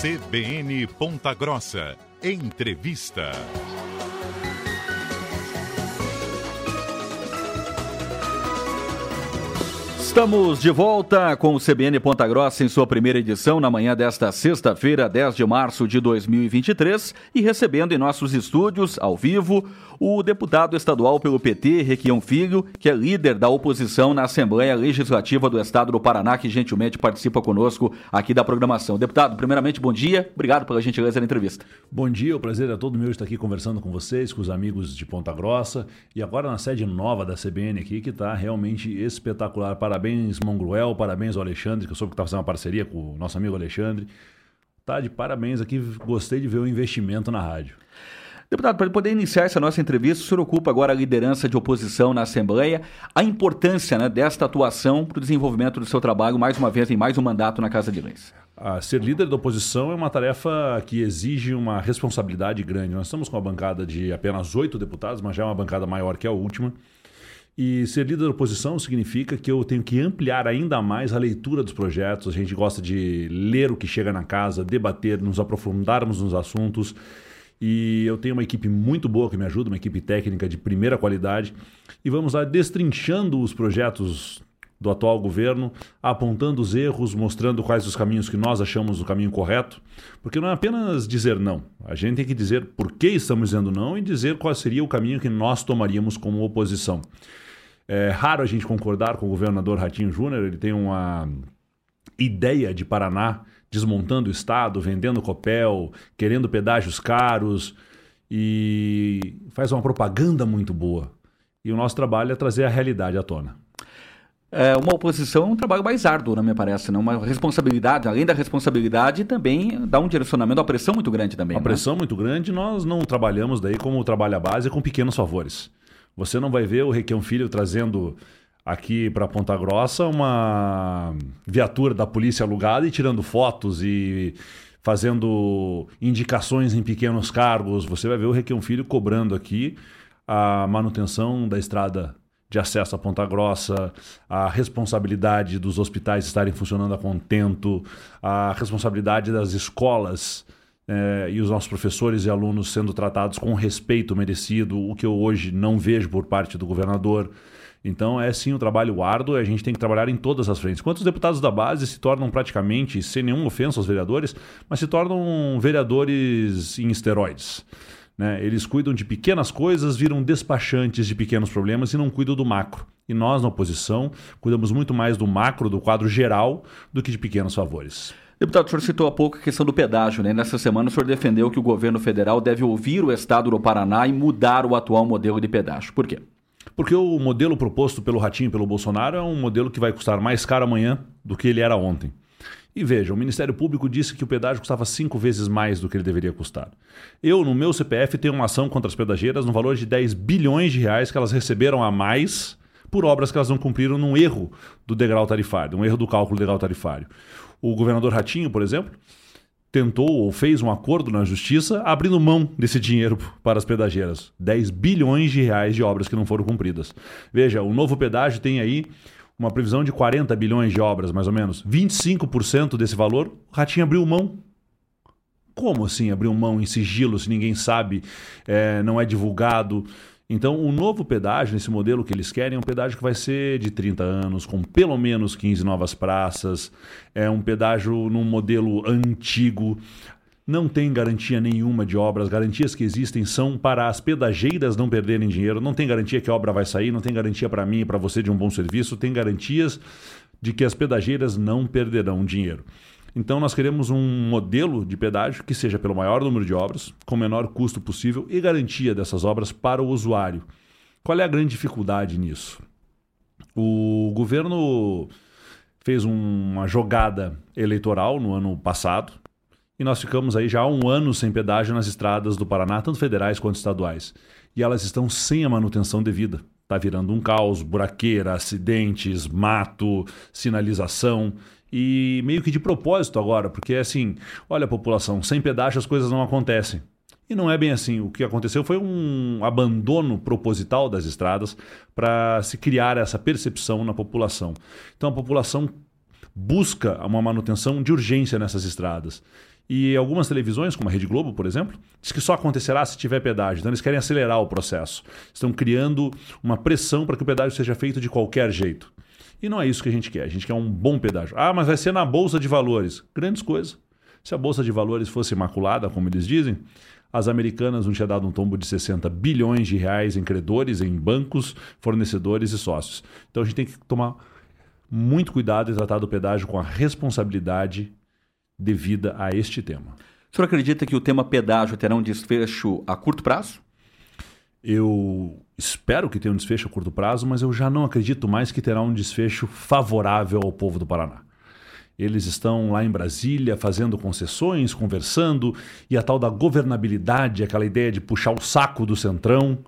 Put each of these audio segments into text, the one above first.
CBN Ponta Grossa. Entrevista. Estamos de volta com o CBN Ponta Grossa em sua primeira edição na manhã desta sexta-feira, 10 de março de 2023, e recebendo em nossos estúdios, ao vivo, o deputado estadual pelo PT, Requião Filho, que é líder da oposição na Assembleia Legislativa do Estado do Paraná, que gentilmente participa conosco aqui da programação. Deputado, primeiramente, bom dia, obrigado pela gentileza da entrevista. Bom dia, o prazer é todo meu estar aqui conversando com vocês, com os amigos de Ponta Grossa, e agora na sede nova da CBN aqui, que está realmente espetacular. Parabéns Parabéns, Mongruel, parabéns ao Alexandre, que eu soube que está fazendo uma parceria com o nosso amigo Alexandre. Tá de parabéns aqui, gostei de ver o investimento na rádio. Deputado, para poder iniciar essa nossa entrevista, o senhor ocupa agora a liderança de oposição na Assembleia. A importância né, desta atuação para o desenvolvimento do seu trabalho, mais uma vez, em mais um mandato na Casa de Leis. Ah, ser líder da oposição é uma tarefa que exige uma responsabilidade grande. Nós estamos com uma bancada de apenas oito deputados, mas já é uma bancada maior que a última. E ser líder da oposição significa que eu tenho que ampliar ainda mais a leitura dos projetos. A gente gosta de ler o que chega na casa, debater, nos aprofundarmos nos assuntos. E eu tenho uma equipe muito boa que me ajuda, uma equipe técnica de primeira qualidade. E vamos lá destrinchando os projetos do atual governo, apontando os erros, mostrando quais os caminhos que nós achamos o caminho correto, porque não é apenas dizer não, a gente tem que dizer por que estamos dizendo não e dizer qual seria o caminho que nós tomaríamos como oposição. É raro a gente concordar com o governador Ratinho Júnior, ele tem uma ideia de Paraná desmontando o Estado, vendendo copel, querendo pedágios caros e faz uma propaganda muito boa. E o nosso trabalho é trazer a realidade à tona é, uma oposição é um trabalho mais árduo, não me parece, não? Uma responsabilidade, além da responsabilidade, também dá um direcionamento, uma pressão muito grande também. Uma né? pressão muito grande, nós não trabalhamos daí como trabalha base com pequenos favores. Você não vai ver o Requião Filho trazendo aqui para Ponta Grossa uma viatura da polícia alugada e tirando fotos e fazendo indicações em pequenos cargos. Você vai ver o Requião Filho cobrando aqui a manutenção da estrada de acesso à Ponta Grossa, a responsabilidade dos hospitais estarem funcionando a contento, a responsabilidade das escolas eh, e os nossos professores e alunos sendo tratados com respeito merecido, o que eu hoje não vejo por parte do governador. Então é sim um trabalho árduo e a gente tem que trabalhar em todas as frentes. Quantos deputados da base se tornam praticamente, sem nenhuma ofensa aos vereadores, mas se tornam vereadores em esteroides? Né? Eles cuidam de pequenas coisas, viram despachantes de pequenos problemas e não cuidam do macro. E nós, na oposição, cuidamos muito mais do macro, do quadro geral, do que de pequenos favores. Deputado, o senhor citou há pouco a questão do pedágio, né? Nessa semana o senhor defendeu que o governo federal deve ouvir o Estado do Paraná e mudar o atual modelo de pedágio. Por quê? Porque o modelo proposto pelo Ratinho e pelo Bolsonaro é um modelo que vai custar mais caro amanhã do que ele era ontem. E veja, o Ministério Público disse que o pedágio custava cinco vezes mais do que ele deveria custar. Eu, no meu CPF, tenho uma ação contra as pedageiras no valor de 10 bilhões de reais que elas receberam a mais por obras que elas não cumpriram num erro do degrau tarifário, um erro do cálculo do degrau tarifário. O governador Ratinho, por exemplo, tentou ou fez um acordo na justiça abrindo mão desse dinheiro para as pedageiras. 10 bilhões de reais de obras que não foram cumpridas. Veja, o novo pedágio tem aí uma previsão de 40 bilhões de obras, mais ou menos. 25% desse valor, o Ratinho abriu mão. Como assim abriu mão em sigilo, se ninguém sabe, é, não é divulgado? Então, o novo pedágio, nesse modelo que eles querem, é um pedágio que vai ser de 30 anos, com pelo menos 15 novas praças. É um pedágio num modelo antigo não tem garantia nenhuma de obra. As garantias que existem são para as pedageiras não perderem dinheiro. Não tem garantia que a obra vai sair, não tem garantia para mim e para você de um bom serviço. Tem garantias de que as pedageiras não perderão dinheiro. Então nós queremos um modelo de pedágio que seja pelo maior número de obras, com o menor custo possível e garantia dessas obras para o usuário. Qual é a grande dificuldade nisso? O governo fez uma jogada eleitoral no ano passado, e nós ficamos aí já há um ano sem pedágio nas estradas do Paraná, tanto federais quanto estaduais. E elas estão sem a manutenção devida. Está virando um caos, buraqueira, acidentes, mato, sinalização. E meio que de propósito agora, porque assim, olha população, sem pedágio as coisas não acontecem. E não é bem assim. O que aconteceu foi um abandono proposital das estradas para se criar essa percepção na população. Então a população busca uma manutenção de urgência nessas estradas. E algumas televisões, como a Rede Globo, por exemplo, diz que só acontecerá se tiver pedágio. Então eles querem acelerar o processo. Estão criando uma pressão para que o pedágio seja feito de qualquer jeito. E não é isso que a gente quer. A gente quer um bom pedágio. Ah, mas vai ser na bolsa de valores. Grandes coisas. Se a bolsa de valores fosse imaculada, como eles dizem, as americanas não tinham dado um tombo de 60 bilhões de reais em credores, em bancos, fornecedores e sócios. Então a gente tem que tomar muito cuidado e tratar do pedágio com a responsabilidade devida a este tema. O senhor acredita que o tema pedágio terá um desfecho a curto prazo? Eu espero que tenha um desfecho a curto prazo, mas eu já não acredito mais que terá um desfecho favorável ao povo do Paraná. Eles estão lá em Brasília fazendo concessões, conversando, e a tal da governabilidade, aquela ideia de puxar o saco do centrão,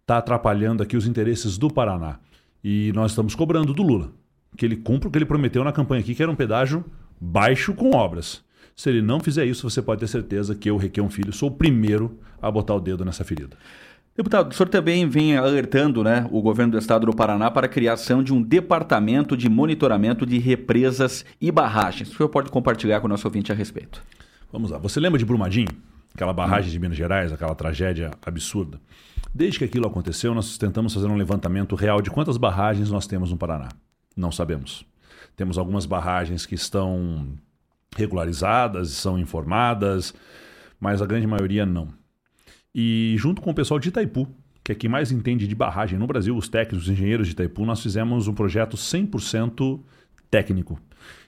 está atrapalhando aqui os interesses do Paraná. E nós estamos cobrando do Lula que ele cumpra o que ele prometeu na campanha aqui, que era um pedágio baixo com obras. Se ele não fizer isso, você pode ter certeza que eu, Requião Filho, sou o primeiro a botar o dedo nessa ferida. Deputado, o senhor também vem alertando né, o governo do estado do Paraná para a criação de um departamento de monitoramento de represas e barragens. O senhor pode compartilhar com o nosso ouvinte a respeito. Vamos lá. Você lembra de Brumadinho? Aquela barragem de Minas Gerais, aquela tragédia absurda. Desde que aquilo aconteceu, nós tentamos fazer um levantamento real de quantas barragens nós temos no Paraná. Não sabemos. Temos algumas barragens que estão regularizadas, são informadas, mas a grande maioria não. E junto com o pessoal de Itaipu, que é quem mais entende de barragem no Brasil, os técnicos, os engenheiros de Itaipu, nós fizemos um projeto 100% técnico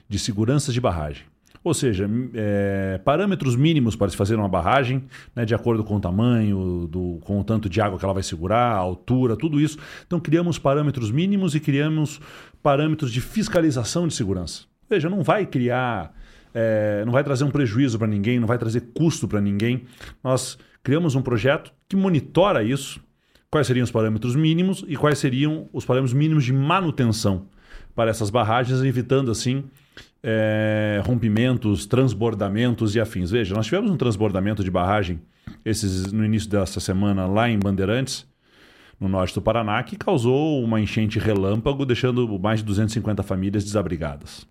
de segurança de barragem. Ou seja, é, parâmetros mínimos para se fazer uma barragem, né, de acordo com o tamanho, do, com o tanto de água que ela vai segurar, a altura, tudo isso. Então criamos parâmetros mínimos e criamos parâmetros de fiscalização de segurança. Veja, não vai criar, é, não vai trazer um prejuízo para ninguém, não vai trazer custo para ninguém. Nós criamos um projeto que monitora isso, quais seriam os parâmetros mínimos e quais seriam os parâmetros mínimos de manutenção para essas barragens, evitando assim é, rompimentos, transbordamentos e afins. Veja, nós tivemos um transbordamento de barragem esses, no início dessa semana lá em Bandeirantes, no norte do Paraná, que causou uma enchente relâmpago, deixando mais de 250 famílias desabrigadas.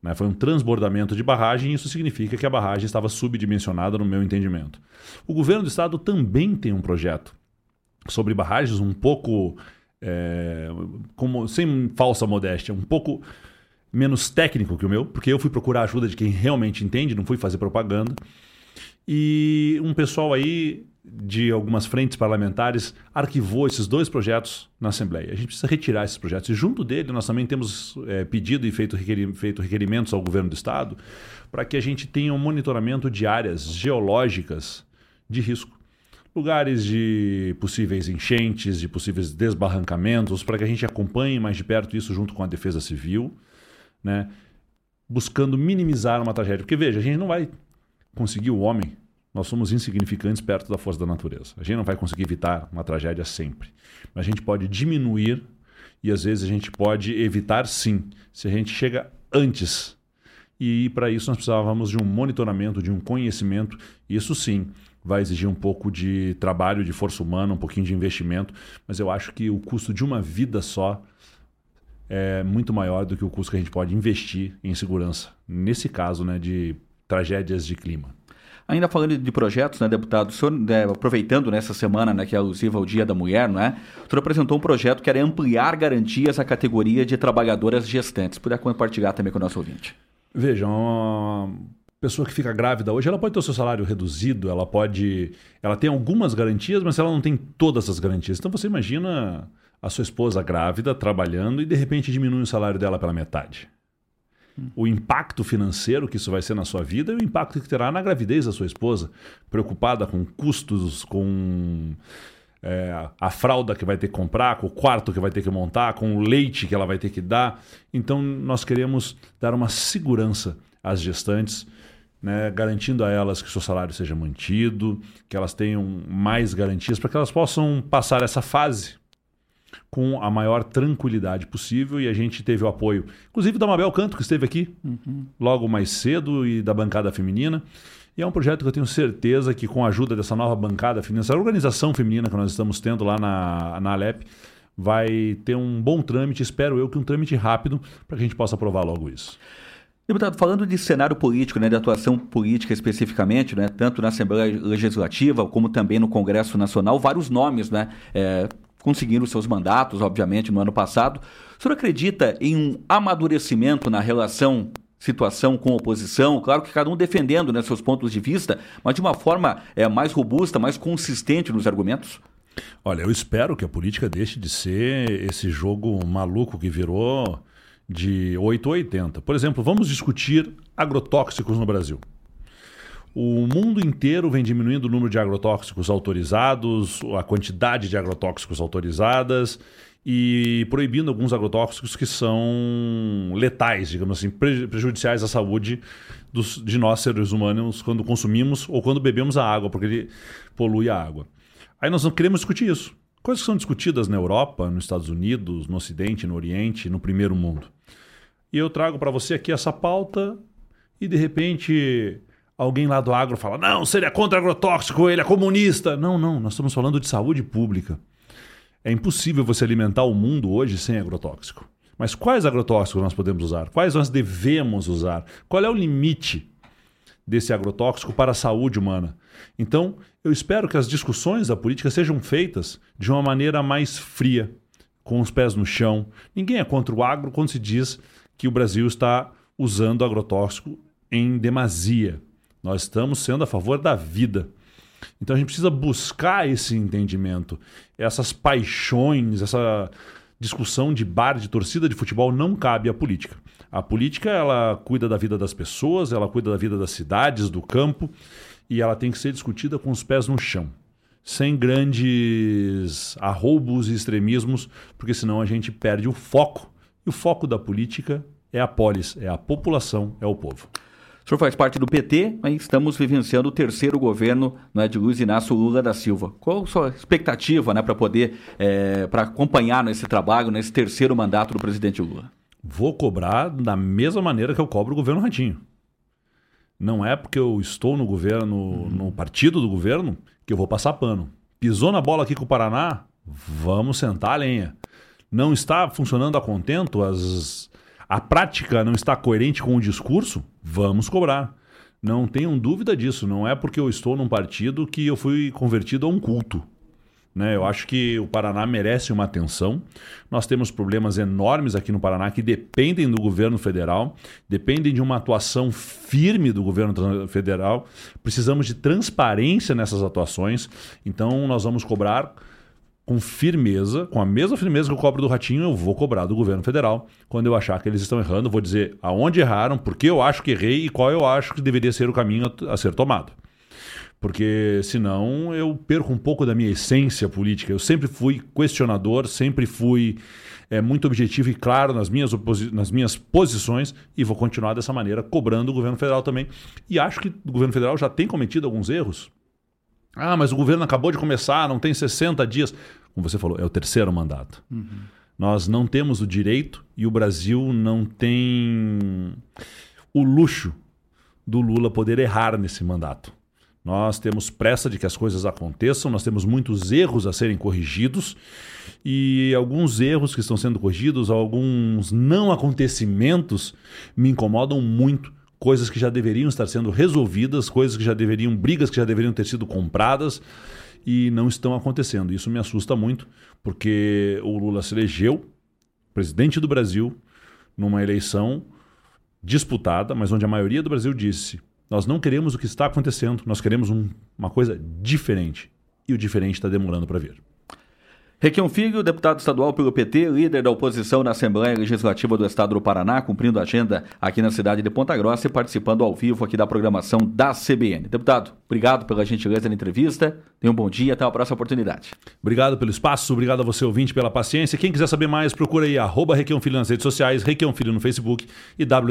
Né? Foi um transbordamento de barragem e isso significa que a barragem estava subdimensionada, no meu entendimento. O governo do estado também tem um projeto sobre barragens um pouco, é, como, sem falsa modéstia, um pouco menos técnico que o meu, porque eu fui procurar ajuda de quem realmente entende, não fui fazer propaganda. E um pessoal aí de algumas frentes parlamentares arquivou esses dois projetos na Assembleia. A gente precisa retirar esses projetos. E junto dele, nós também temos é, pedido e feito, feito requerimentos ao governo do Estado para que a gente tenha um monitoramento de áreas geológicas de risco. Lugares de possíveis enchentes, de possíveis desbarrancamentos, para que a gente acompanhe mais de perto isso junto com a Defesa Civil né? buscando minimizar uma tragédia. Porque veja, a gente não vai conseguir o homem, nós somos insignificantes perto da força da natureza. A gente não vai conseguir evitar uma tragédia sempre. Mas a gente pode diminuir e às vezes a gente pode evitar sim, se a gente chega antes. E para isso nós precisávamos de um monitoramento, de um conhecimento. Isso sim vai exigir um pouco de trabalho, de força humana, um pouquinho de investimento, mas eu acho que o custo de uma vida só é muito maior do que o custo que a gente pode investir em segurança. Nesse caso, né, de tragédias de clima. Ainda falando de projetos, né, deputado, o senhor, né, aproveitando nessa semana, né, que é alusiva ao Dia da Mulher, né, o senhor apresentou um projeto que era ampliar garantias à categoria de trabalhadoras gestantes. Puder compartilhar também com o nosso ouvinte. Veja, uma pessoa que fica grávida hoje, ela pode ter o seu salário reduzido, ela pode... Ela tem algumas garantias, mas ela não tem todas as garantias. Então você imagina a sua esposa grávida, trabalhando, e de repente diminui o salário dela pela metade. O impacto financeiro que isso vai ser na sua vida e o impacto que terá na gravidez da sua esposa, preocupada com custos, com é, a fralda que vai ter que comprar, com o quarto que vai ter que montar, com o leite que ela vai ter que dar. Então, nós queremos dar uma segurança às gestantes, né, garantindo a elas que seu salário seja mantido, que elas tenham mais garantias para que elas possam passar essa fase com a maior tranquilidade possível e a gente teve o apoio, inclusive da Mabel Canto, que esteve aqui uhum. logo mais cedo, e da bancada feminina. E é um projeto que eu tenho certeza que, com a ajuda dessa nova bancada feminina, essa organização feminina que nós estamos tendo lá na, na Alep, vai ter um bom trâmite, espero eu que um trâmite rápido, para que a gente possa aprovar logo isso. Deputado, falando de cenário político, né, de atuação política especificamente, né, tanto na Assembleia Legislativa como também no Congresso Nacional, vários nomes né, é, conseguiram seus mandatos, obviamente, no ano passado. O senhor acredita em um amadurecimento na relação situação com oposição, claro que cada um defendendo né, seus pontos de vista, mas de uma forma é, mais robusta, mais consistente nos argumentos? Olha, eu espero que a política deixe de ser esse jogo maluco que virou de 8 a 80. Por exemplo, vamos discutir agrotóxicos no Brasil. O mundo inteiro vem diminuindo o número de agrotóxicos autorizados, a quantidade de agrotóxicos autorizadas e proibindo alguns agrotóxicos que são letais, digamos assim, prejudiciais à saúde dos, de nós seres humanos quando consumimos ou quando bebemos a água, porque ele polui a água. Aí nós não queremos discutir isso. Coisas que são discutidas na Europa, nos Estados Unidos, no Ocidente, no Oriente, no primeiro mundo. E eu trago para você aqui essa pauta e de repente alguém lá do agro fala: não, se ele é contra agrotóxico, ele é comunista. Não, não, nós estamos falando de saúde pública. É impossível você alimentar o mundo hoje sem agrotóxico. Mas quais agrotóxicos nós podemos usar? Quais nós devemos usar? Qual é o limite desse agrotóxico para a saúde humana? Então, eu espero que as discussões da política sejam feitas de uma maneira mais fria, com os pés no chão. Ninguém é contra o agro quando se diz que o Brasil está usando agrotóxico em demasia. Nós estamos sendo a favor da vida. Então a gente precisa buscar esse entendimento. Essas paixões, essa discussão de bar, de torcida de futebol não cabe à política. A política ela cuida da vida das pessoas, ela cuida da vida das cidades, do campo, e ela tem que ser discutida com os pés no chão, sem grandes arroubos e extremismos, porque senão a gente perde o foco. E o foco da política é a polis, é a população, é o povo. O senhor faz parte do PT, mas estamos vivenciando o terceiro governo né, de Luiz Inácio Lula da Silva. Qual a sua expectativa né, para poder, é, para acompanhar nesse trabalho, nesse terceiro mandato do presidente Lula? Vou cobrar da mesma maneira que eu cobro o governo Ratinho. Não é porque eu estou no governo, uhum. no partido do governo, que eu vou passar pano. Pisou na bola aqui com o Paraná, vamos sentar a lenha. Não está funcionando a contento as a prática não está coerente com o discurso, vamos cobrar. Não tenham dúvida disso. Não é porque eu estou num partido que eu fui convertido a um culto. Né? Eu acho que o Paraná merece uma atenção. Nós temos problemas enormes aqui no Paraná que dependem do governo federal, dependem de uma atuação firme do governo federal. Precisamos de transparência nessas atuações. Então, nós vamos cobrar com firmeza, com a mesma firmeza que eu cobro do Ratinho, eu vou cobrar do governo federal. Quando eu achar que eles estão errando, vou dizer aonde erraram, por que eu acho que errei e qual eu acho que deveria ser o caminho a, ser tomado. Porque senão eu perco um pouco da minha essência política. Eu sempre fui questionador, sempre fui é, muito objetivo e claro nas minhas, nas minhas posições e vou continuar dessa maneira, cobrando o governo federal também. E acho que o governo federal já tem cometido alguns erros ah, mas o governo acabou de começar, não tem 60 dias. Como você falou, é o terceiro mandato. Uhum. Nós não temos o direito e o Brasil não tem o luxo do Lula poder errar nesse mandato. Nós temos pressa de que as coisas aconteçam, nós temos muitos erros a serem corrigidos e alguns erros que estão sendo corrigidos, alguns não acontecimentos me incomodam muito coisas que já deveriam estar sendo resolvidas, coisas que já deveriam, brigas que já deveriam ter sido compradas e não estão acontecendo. Isso me assusta muito, porque o Lula se elegeu presidente do Brasil numa eleição disputada, mas onde a maioria do Brasil disse: nós não queremos o que está acontecendo, nós queremos um, uma coisa diferente. E o diferente está demorando para vir. Requião Filho, deputado estadual pelo PT, líder da oposição na Assembleia Legislativa do Estado do Paraná, cumprindo a agenda aqui na cidade de Ponta Grossa e participando ao vivo aqui da programação da CBN. Deputado, obrigado pela gentileza na entrevista. Tenha um bom dia, até a próxima oportunidade. Obrigado pelo espaço, obrigado a você ouvinte pela paciência. Quem quiser saber mais, procura aí arroba Requião Filho nas redes sociais, Requião Filho no Facebook e www